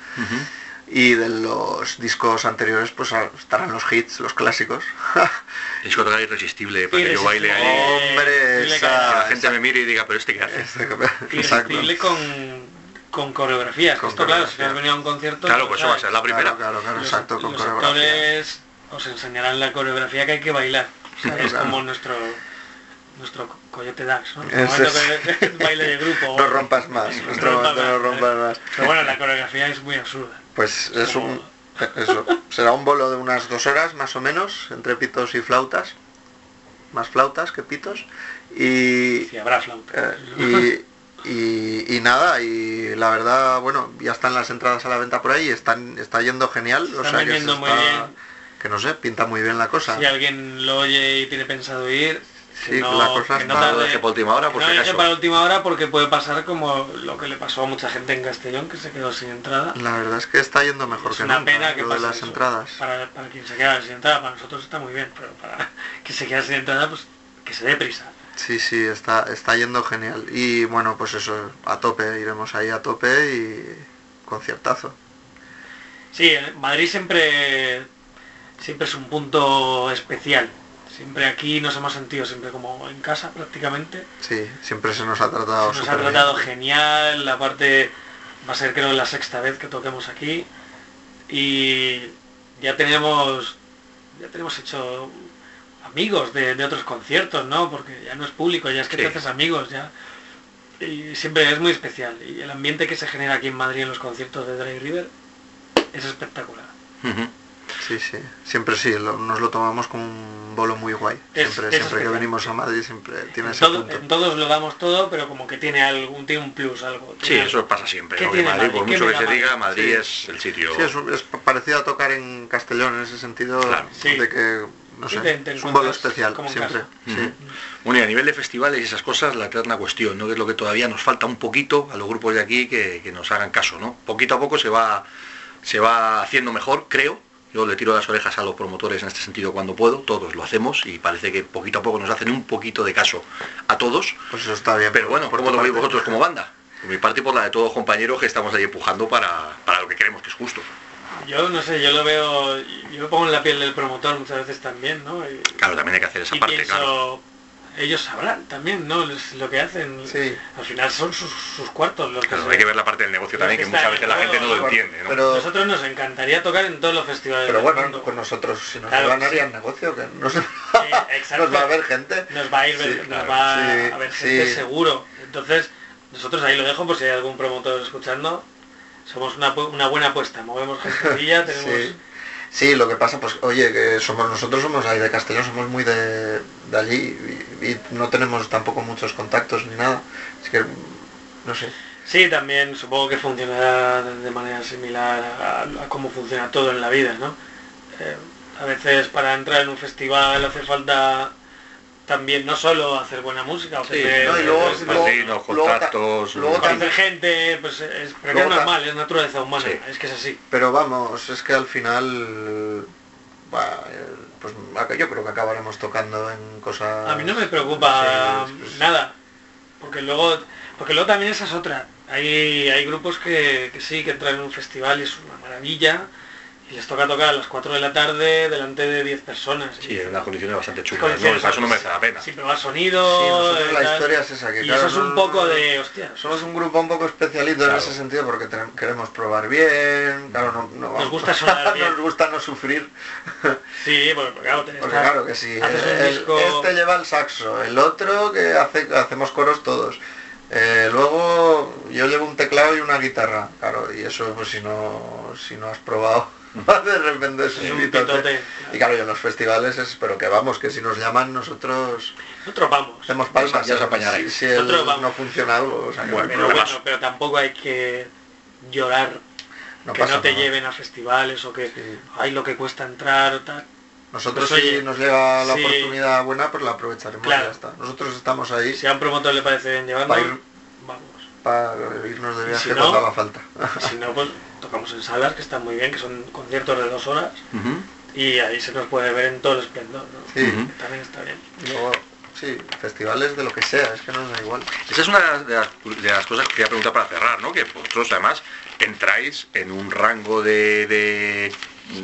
y de los discos anteriores pues a- estarán los hits, los clásicos. Es que tocar irresistible para que yo baile ahí. Hombre, Que la gente me mire y diga, pero este qué hace. Este-. <laughs> Irresistible con, con coreografías. Con Esto, claro, si has venido a un concierto... Claro, pues eso va a ser la primera. Claro, claro, claro, los, exacto, con los coreografía. actores os enseñarán la coreografía que hay que bailar. O Claro, es como nuestro nuestro co- coyote Dax, ¿no? El Ese momento es. que- baile de grupo. No rompas más, No nuestro no rompas ¿eh? más. Pero bueno, la coreografía es muy absurda. Pues es Como- un, eso, será un bolo de unas dos horas más o menos, entre pitos y flautas, más flautas que pitos, y, Si habrá flauta. eh, y, y- y nada, y la verdad, bueno, ya están las entradas a la venta por ahí, están, está yendo genial, o Están sea que, se vendiendo muy bien. Que no sé, pinta muy bien la cosa. Si alguien lo oye y tiene pensado ir, que Sí, no, la cosa que no tarde- deje por última hora, que por no si para última hora porque puede pasar como lo que le pasó a mucha gente en Castellón que se quedó sin entrada. La verdad es que está yendo mejor es que una nunca, pena que lo de las eso. entradas. Para, para quien se queda sin entrada, para nosotros está muy bien, pero para <laughs> que se quede sin entrada, pues que se dé prisa. Sí, sí, está, está yendo genial. Y bueno, pues eso, a tope, iremos ahí a tope y conciertazo. Sí, en Madrid siempre, siempre es un punto especial. Siempre aquí nos hemos sentido siempre como en casa prácticamente. Sí, siempre se nos ha tratado Nos ha bien. tratado genial, aparte va a ser creo la sexta vez que toquemos aquí y ya tenemos ya tenemos hecho amigos de, de otros conciertos, ¿no? Porque ya no es público, ya es que Sí. te haces amigos, ya. Y siempre es muy especial. Y el ambiente que se genera aquí en Madrid en los conciertos de Dry River es espectacular. Sí, sí, siempre sí, lo- nos lo tomamos como un bolo muy guay. Es- Siempre, es siempre que venimos a Madrid siempre tiene En, ese todo- punto. en todos lo damos todo, pero como que tiene algún tiene un plus, algo. Sí, eso pasa siempre. ¿Qué ¿no? Madrid, Madrid? por ¿Qué mucho que se diga, Madrid? Sí. es el sitio. Sí, es, parecido a tocar en Castellón en ese sentido Claro. Sí. de que, no sé, te- te es un bolo especial siempre. sí. Bueno, y a nivel de festivales y esas cosas, la eterna cuestión, ¿no? Que es lo que todavía nos falta un poquito a los grupos de aquí que, que nos hagan caso, ¿no? Poquito a poco se va, se va haciendo mejor, creo. Yo le tiro las orejas a los promotores en este sentido cuando puedo, todos lo hacemos y parece que poquito a poco nos hacen un poquito de caso a todos. Pues eso está bien. Pero bueno, por ¿cómo lo veis vosotros como banda? Por mi parte y por la de todos los compañeros que estamos ahí empujando para, para lo que creemos que es justo. Yo no sé, yo lo veo, yo me pongo en la piel del promotor muchas veces también, ¿no? Y, Claro, también hay que hacer esa y parte, pienso, claro. Ellos sabrán también, ¿no? Es lo que hacen. Sí. Al final son sus, sus cuartos los que se- hay que ver la parte del negocio también, que que muchas veces la en gente no lo entiende, ¿no? Pero, Nosotros nos encantaría tocar en todos los festivales pero del bueno, mundo. con nosotros, si nos Claro, van sí. harían negocio, que no se- exacto. nos va a ver gente. Nos va a ir, Sí, nos claro. va Sí, a ver gente sí. seguro. Entonces, nosotros ahí lo dejo por si hay algún promotor escuchando. Somos una, buena apuesta, movemos <laughs> gentecilla, tenemos... Sí. Lo que pasa, pues, oye, que somos nosotros somos ahí de Castellón, somos muy de, de allí y, no tenemos tampoco muchos contactos ni nada. Así que No sé. Sí, también supongo que funcionará de manera similar a, a cómo funciona todo en la vida, ¿no? Eh, a veces para entrar en un festival hace falta también no solo hacer buena música, Sí, ofrecer, no, y luego- es- luego- padrinos, luego ta- contactos, luego gente, pues es, pero es normal, es naturaleza humana, Sí. es que es así. Pero vamos, es que al final, bah, pues acá- yo creo que acabaremos tocando en cosas... A mí no me preocupa Sí, pues, nada, porque luego, porque luego también esa es otra. Hay, hay grupos que, que sí, que entran en un festival y es una maravilla, les toca tocar a las 4 de la tarde delante de 10 personas. Sí, en unas condiciones bastante Las chulas, ¿no? Para eso no merece la pena. Sin probar Sí, sonido. eh, la historia es esa, que y claro, eso es un no- poco de, hostia, Somos un grupo un poco especialito Claro. en ese sentido porque queremos probar bien, claro, no, no vamos- gusta <laughs> sonar bien. nos gusta no sufrir, sí, porque, claro, te- porque claro que sí, haces un el- disco- este lleva el saxo, el otro que hace, hacemos coros todos, Eh, luego yo llevo un teclado y una guitarra, claro, y eso pues si no, si no has probado, <laughs> de repente es un pitote. Y claro, yo en los festivales es, pero que vamos, que si nos llaman nosotros Nosotros vamos. hacemos palmas, Ya os si- apañaréis. si, el- no funciona algo, o sea, que Bueno, Pero bueno, pero tampoco hay que llorar no que no te nada. lleven a festivales o que Sí. hay lo que cuesta entrar o tal. Nosotros Pues, si oye, nos llega la sí. oportunidad buena, pues la aprovecharemos y Claro. ya está. Nosotros estamos ahí Si a un promotor le parece bien llevarnos, ir- vamos. para irnos de Y viaje si no- cuando haga falta. Si no, pues tocamos en salas que están muy bien, que son conciertos de dos horas y ahí se nos puede ver en todo el esplendor. ¿no? Sí. También está bien. Luego, sí, festivales de lo que sea, es que nos da igual. Esa es una de las, de las cosas que quería preguntar para cerrar, ¿no? Que vosotros además entráis en un rango de, de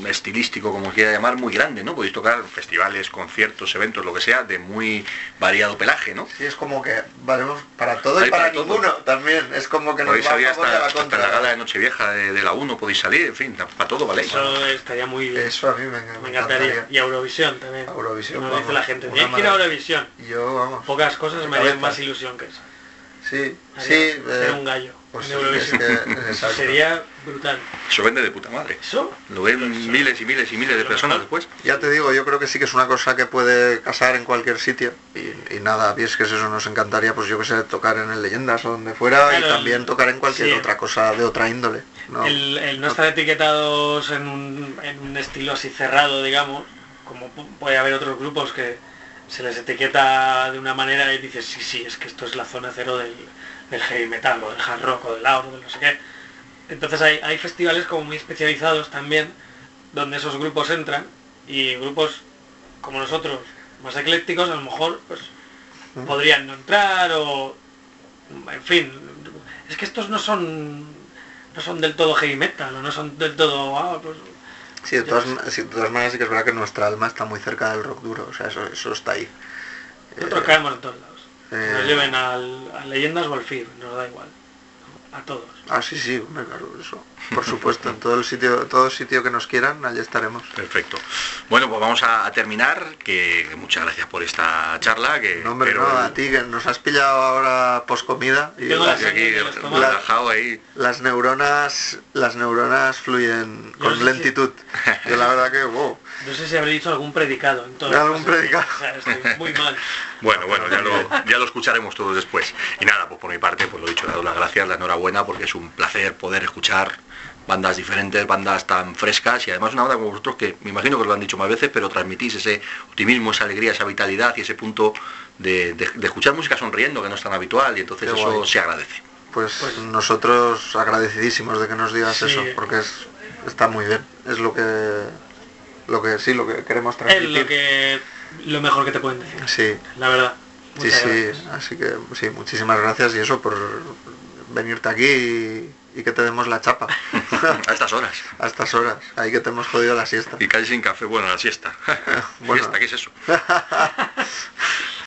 estilístico, como quiera llamar, muy grande, ¿no? Podéis tocar festivales, conciertos, eventos, lo que sea, de muy variado pelaje, ¿no? Sí, es como que valemos para todo y Hay para, para todo. ninguno también. Es como que nos Podéis a salir hasta, la hasta la gala de Nochevieja de, de la 1, podéis salir, en fin, para todo, ¿vale? Eso estaría muy bien. Eso a mí me, Me encantaría. Y Eurovisión también. Eurovisión, Nos vamos, dice la gente, tienes que ir a. Eurovisión. Yo, vamos. Pocas cosas me harían más ilusión que esa. Sí, Haría sí. ser eh, un gallo pues en sí, Eurovisión. es que- exacto. Sería brutal. Eso vende de puta madre. ¿Eso? Lo ven miles y miles y miles de personas mejor. después. Ya te digo, yo creo que sí que es una cosa que puede casar en cualquier sitio. Y, y nada, y es que eso nos encantaría, pues yo que sé, tocar en el Leyendas o donde fuera Claro, y también tocar en cualquier sí. otra cosa de otra índole. ¿no? El, el no estar etiquetados en un, en un estilo así cerrado, digamos, como pu- puede haber otros grupos que se les etiqueta de una manera y dices, sí, sí, es que esto es la zona cero del, del heavy metal o del hard rock o del loud o del no sé qué. Entonces hay, hay festivales como muy especializados también, donde esos grupos entran y grupos como nosotros, más eclécticos, a lo mejor pues podrían no entrar o en fin es que estos no son no son del todo heavy metal o no son del todo ah, pues, Sí, de todas, sí, de todas maneras sí que es verdad que nuestra alma está muy cerca del rock duro, o sea, eso, eso está ahí. nosotros Eh, caemos en todos lados eh, nos lleven al, a leyendas o al FIR nos da igual a todos Ah, sí, sí, hombre, claro, eso. Por supuesto, en todo el sitio, todo sitio que nos quieran, allí estaremos. Perfecto. Bueno, pues vamos a, a terminar. Que, muchas gracias por esta charla. Que No, hombre, espero no, a ti que nos has pillado ahora post comida y las, aquí relajado ahí. neuronas las neuronas fluyen Yo con lentitud. Yo la verdad que, wow. No sé si habré dicho algún predicado en todo Algún predicado. o sea, estoy muy <laughs> mal Bueno, bueno, ya lo, ya lo escucharemos todos después. Y nada, pues por mi parte, pues lo dicho, le doy las gracias, la enhorabuena, porque es un placer poder escuchar bandas diferentes, bandas tan frescas y además una banda como vosotros que me imagino que os lo han dicho más veces, pero transmitís ese optimismo, esa alegría, esa vitalidad y ese punto de, de- de escuchar música sonriendo, que no es tan habitual y entonces Qué eso guay. se agradece. Pues, Pues- nosotros agradecidísimos de que nos digas Sí. eso, porque es, está muy bien. Es lo que lo que sí, lo que queremos es transmitir. lo que lo mejor que te pueden decir Sí, la verdad sí, Muchas sí. gracias. Así que sí, muchísimas gracias y eso por venirte aquí y, y que te demos la chapa <laughs> A estas horas. a estas horas. Ahí que te hemos jodido la siesta. Y casi sin café, bueno, la siesta. <laughs> <laughs> Bueno. Fiesta, ¿qué es eso?